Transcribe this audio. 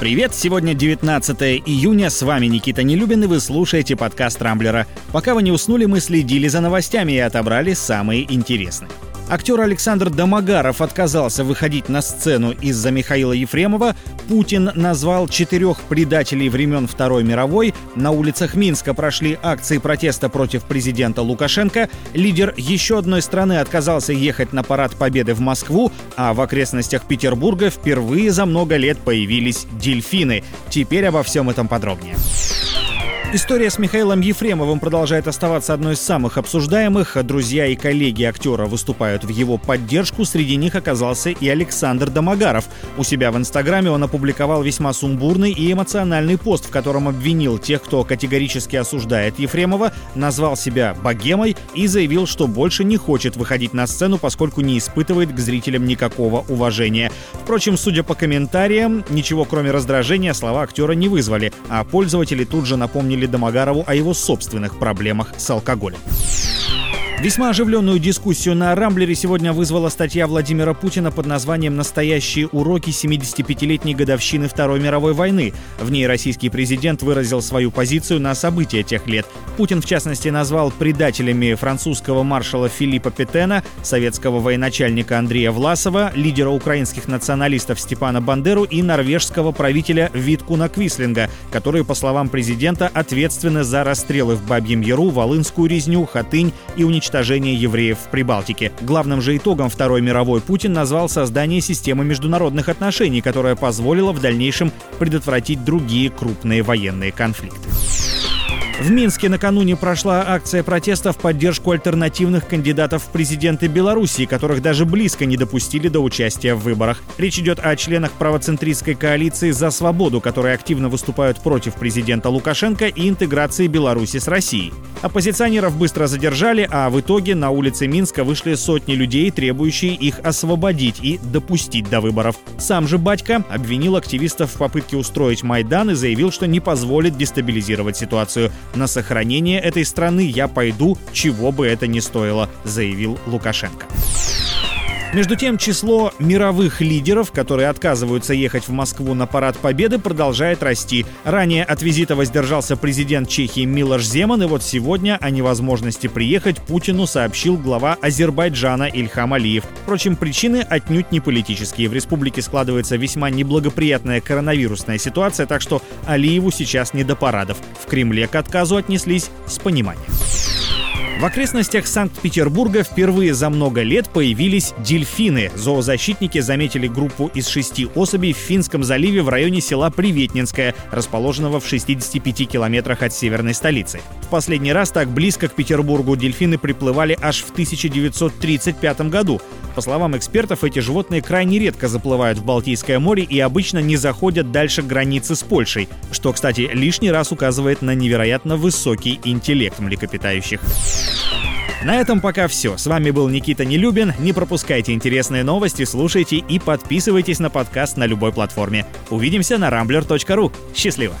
Привет, сегодня 19 июня, с вами Никита Нелюбин, и вы слушаете подкаст Рамблера. Пока вы не уснули, мы следили за новостями и отобрали самые интересные. Актер Александр Домогаров отказался выходить на сцену из-за Михаила Ефремова. Путин назвал четырех предателей времен Второй мировой. На улицах Минска прошли акции протеста против президента Лукашенко. Лидер еще одной страны отказался ехать на парад Победы в Москву, а в окрестностях Петербурга впервые за много лет появились дельфины. Теперь обо всем этом подробнее. История с Михаилом Ефремовым продолжает оставаться одной из самых обсуждаемых. Друзья и коллеги актера выступают в его поддержку. Среди них оказался и Александр Домогаров. У себя в Инстаграме он опубликовал весьма сумбурный и эмоциональный пост, в котором обвинил тех, кто категорически осуждает Ефремова, назвал себя богемой и заявил, что больше не хочет выходить на сцену, поскольку не испытывает к зрителям никакого уважения. Впрочем, судя по комментариям, ничего кроме раздражения слова актера не вызвали, а пользователи тут же напомнили напомнили Домогарову о его собственных проблемах с алкоголем. Весьма оживленную дискуссию на Рамблере сегодня вызвала статья Владимира Путина под названием «Настоящие уроки 75-летней годовщины Второй мировой войны». В ней российский президент выразил свою позицию на события тех лет. Путин, в частности, назвал предателями французского маршала Филиппа Петена, советского военачальника Андрея Власова, лидера украинских националистов Степана Бандеру и норвежского правителя Виткуна Квислинга, которые, по словам президента, ответственны за расстрелы в Бабьем Яру, Волынскую резню, Хатынь и уничтожение уничтожения евреев в Прибалтике. Главным же итогом Второй мировой Путин назвал создание системы международных отношений, которая позволила в дальнейшем предотвратить другие крупные военные конфликты. В Минске накануне прошла акция протеста в поддержку альтернативных кандидатов в президенты Белоруссии, которых даже близко не допустили до участия в выборах. Речь идет о членах правоцентристской коалиции «За свободу», которые активно выступают против президента Лукашенко и интеграции Беларуси с Россией. Оппозиционеров быстро задержали, а в итоге на улице Минска вышли сотни людей, требующие их освободить и допустить до выборов. Сам же Батько обвинил активистов в попытке устроить Майдан и заявил, что не позволит дестабилизировать ситуацию. На сохранение этой страны я пойду, чего бы это ни стоило, заявил Лукашенко. Между тем, число мировых лидеров, которые отказываются ехать в Москву на Парад Победы, продолжает расти. Ранее от визита воздержался президент Чехии Милош Земан, и вот сегодня о невозможности приехать Путину сообщил глава Азербайджана Ильхам Алиев. Впрочем, причины отнюдь не политические. В республике складывается весьма неблагоприятная коронавирусная ситуация, так что Алиеву сейчас не до парадов. В Кремле к отказу отнеслись с пониманием. В окрестностях Санкт-Петербурга впервые за много лет появились дельфины. Зоозащитники заметили группу из шести особей в Финском заливе в районе села Приветнинское, расположенного в 65 километрах от северной столицы. В последний раз так близко к Петербургу дельфины приплывали аж в 1935 году. По словам экспертов, эти животные крайне редко заплывают в Балтийское море и обычно не заходят дальше границы с Польшей, что, кстати, лишний раз указывает на невероятно высокий интеллект млекопитающих. На этом пока все. С вами был Никита Нелюбин. Не пропускайте интересные новости, слушайте и подписывайтесь на подкаст на любой платформе. Увидимся на rambler.ru. Счастливо!